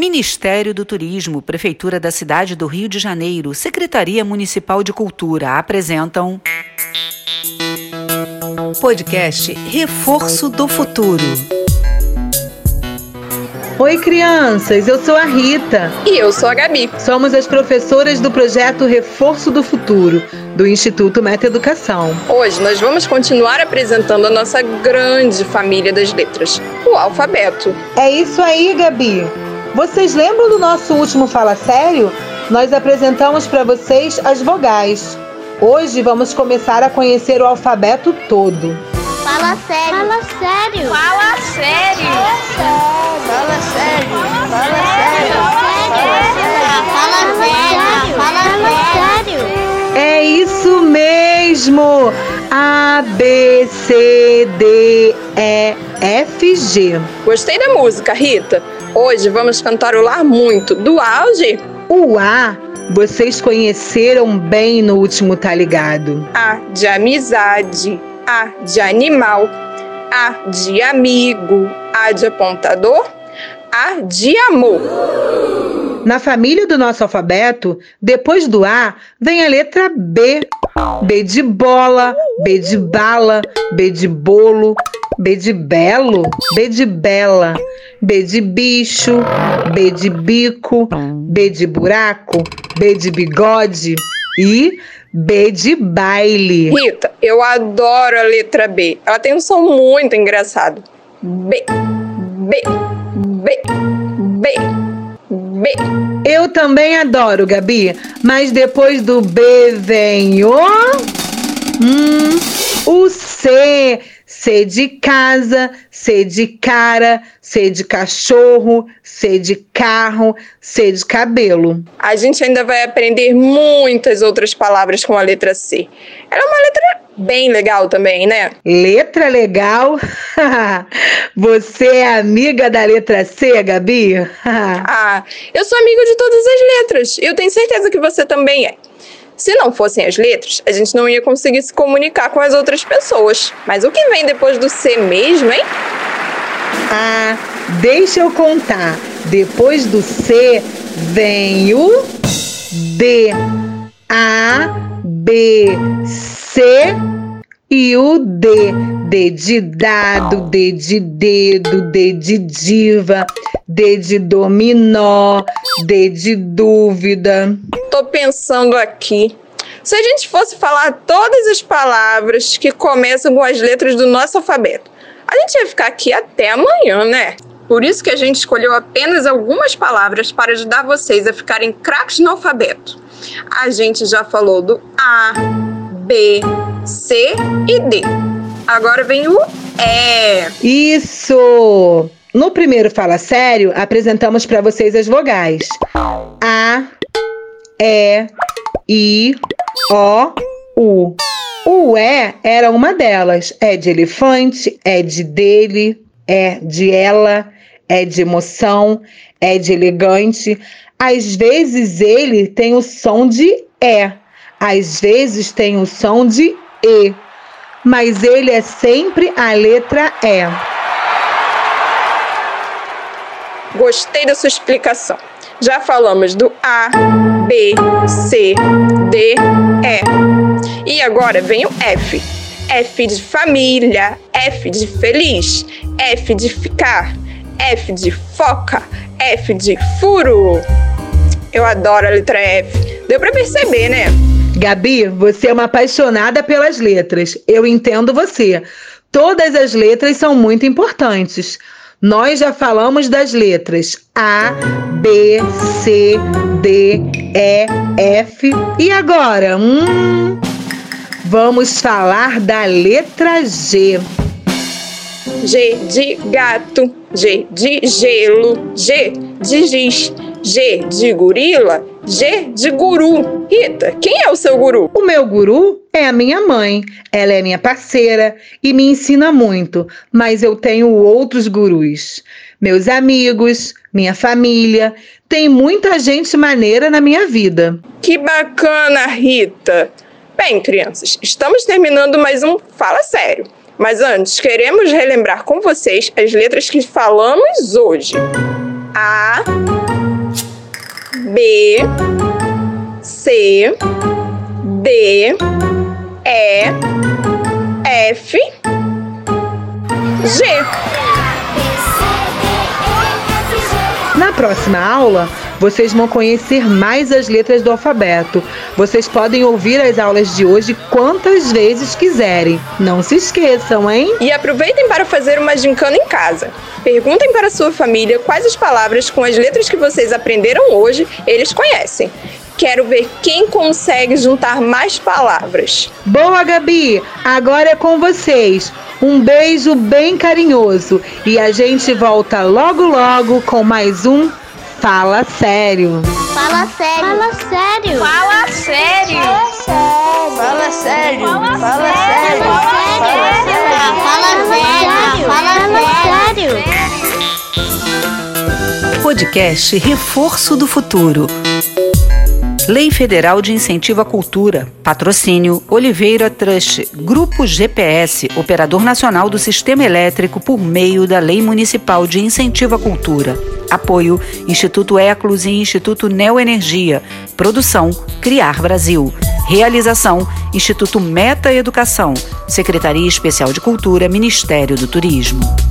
Ministério do Turismo, Prefeitura da Cidade do Rio de Janeiro, Secretaria Municipal de Cultura apresentam. Podcast Reforço do Futuro. Oi, crianças, eu sou a Rita. E eu sou a Gabi. Somos as professoras do projeto Reforço do Futuro, do Instituto Meta Educação. Hoje nós vamos continuar apresentando a nossa grande família das letras, o alfabeto. É isso aí, Gabi. Vocês lembram do nosso último Fala Sério? Nós apresentamos para vocês as vogais. Hoje vamos começar a conhecer o alfabeto todo. Fala sério. Fala sério. Fala sério. Fala sério. Fala sério. Fala sério. Fala sério. É isso mesmo! A, B, C, D, E, F, G. Gostei da música, Rita. Hoje vamos cantarolar muito do auge. O A vocês conheceram bem no último Tá Ligado. A de amizade, A de animal, A de amigo, A de apontador, A de amor. Na família do nosso alfabeto, depois do A, vem a letra B. B de bola, B de bala, B de bolo, B de belo, B de bela, B de bicho, B de bico, B de buraco, B de bigode e B de baile. Rita, eu adoro a letra B. Ela tem um som muito engraçado. B, B, B, B, B. Eu também adoro, Gabi, mas depois do B vem o. Hum, o C. C de casa, C de cara, C de cachorro, C de carro, C de cabelo. A gente ainda vai aprender muitas outras palavras com a letra C. Ela é uma letra bem legal também, né? Letra legal? Você é amiga da letra C, Gabi? ah, eu sou amigo de todas as letras. Eu tenho certeza que você também é. Se não fossem as letras, a gente não ia conseguir se comunicar com as outras pessoas. Mas o que vem depois do C mesmo, hein? Ah, deixa eu contar. Depois do C vem o D. A, B, C e o D. D de dado, D de dedo, D de diva, D de dominó, D de dúvida. Tô pensando aqui. Se a gente fosse falar todas as palavras que começam com as letras do nosso alfabeto, a gente ia ficar aqui até amanhã, né? Por isso que a gente escolheu apenas algumas palavras para ajudar vocês a ficarem craques no alfabeto. A gente já falou do A, B, C e D. Agora vem o E. Isso! No primeiro Fala Sério, apresentamos para vocês as vogais. A, E, I, O, U. O E era uma delas. É de elefante, é de dele, é de ela, é de emoção, é de elegante. Às vezes ele tem o som de E, às vezes tem o som de E, mas ele é sempre a letra E. Gostei da sua explicação. Já falamos do A, B, C, D, E. E agora vem o F. F de família, F de feliz, F de ficar, F de foca, F de furo. Eu adoro a letra F. Deu para perceber, né? Gabi, você é uma apaixonada pelas letras. Eu entendo você. Todas as letras são muito importantes. Nós já falamos das letras A, B, C, D, E, F. E agora? Hum, vamos falar da letra G. G de gato, G de gelo, G de giz, G de gorila, G de guru. Rita, quem é o seu guru? O meu guru é a minha mãe. Ela é minha parceira e me ensina muito, mas eu tenho outros gurus. Meus amigos, minha família, tem muita gente maneira na minha vida. Que bacana, Rita. Bem, crianças, estamos terminando mais um Fala Sério. Mas antes, queremos relembrar com vocês as letras que falamos hoje. A, B, C, D, E, F, G. Na próxima aula, vocês vão conhecer mais as letras do alfabeto. Vocês podem ouvir as aulas de hoje quantas vezes quiserem. Não se esqueçam, hein? E aproveitem para fazer uma gincana em casa. Perguntem para sua família quais as palavras com as letras que vocês aprenderam hoje eles conhecem. Quero ver quem consegue juntar mais palavras. Boa, Gabi! Agora é com vocês. Um beijo bem carinhoso e a gente volta logo logo com mais um Fala Sério. Fala sério. Fala sério. Fala sério. Fala sério. Fala Fala sério. Ah, Fala sério. Fala sério. Podcast Reforço do Futuro. Lei Federal de Incentivo à Cultura. Patrocínio Oliveira Trust. Grupo GPS, Operador Nacional do Sistema Elétrico por meio da Lei Municipal de Incentivo à Cultura. Apoio Instituto Eclos e Instituto Neoenergia. Produção Criar Brasil. Realização Instituto Meta Educação. Secretaria Especial de Cultura, Ministério do Turismo.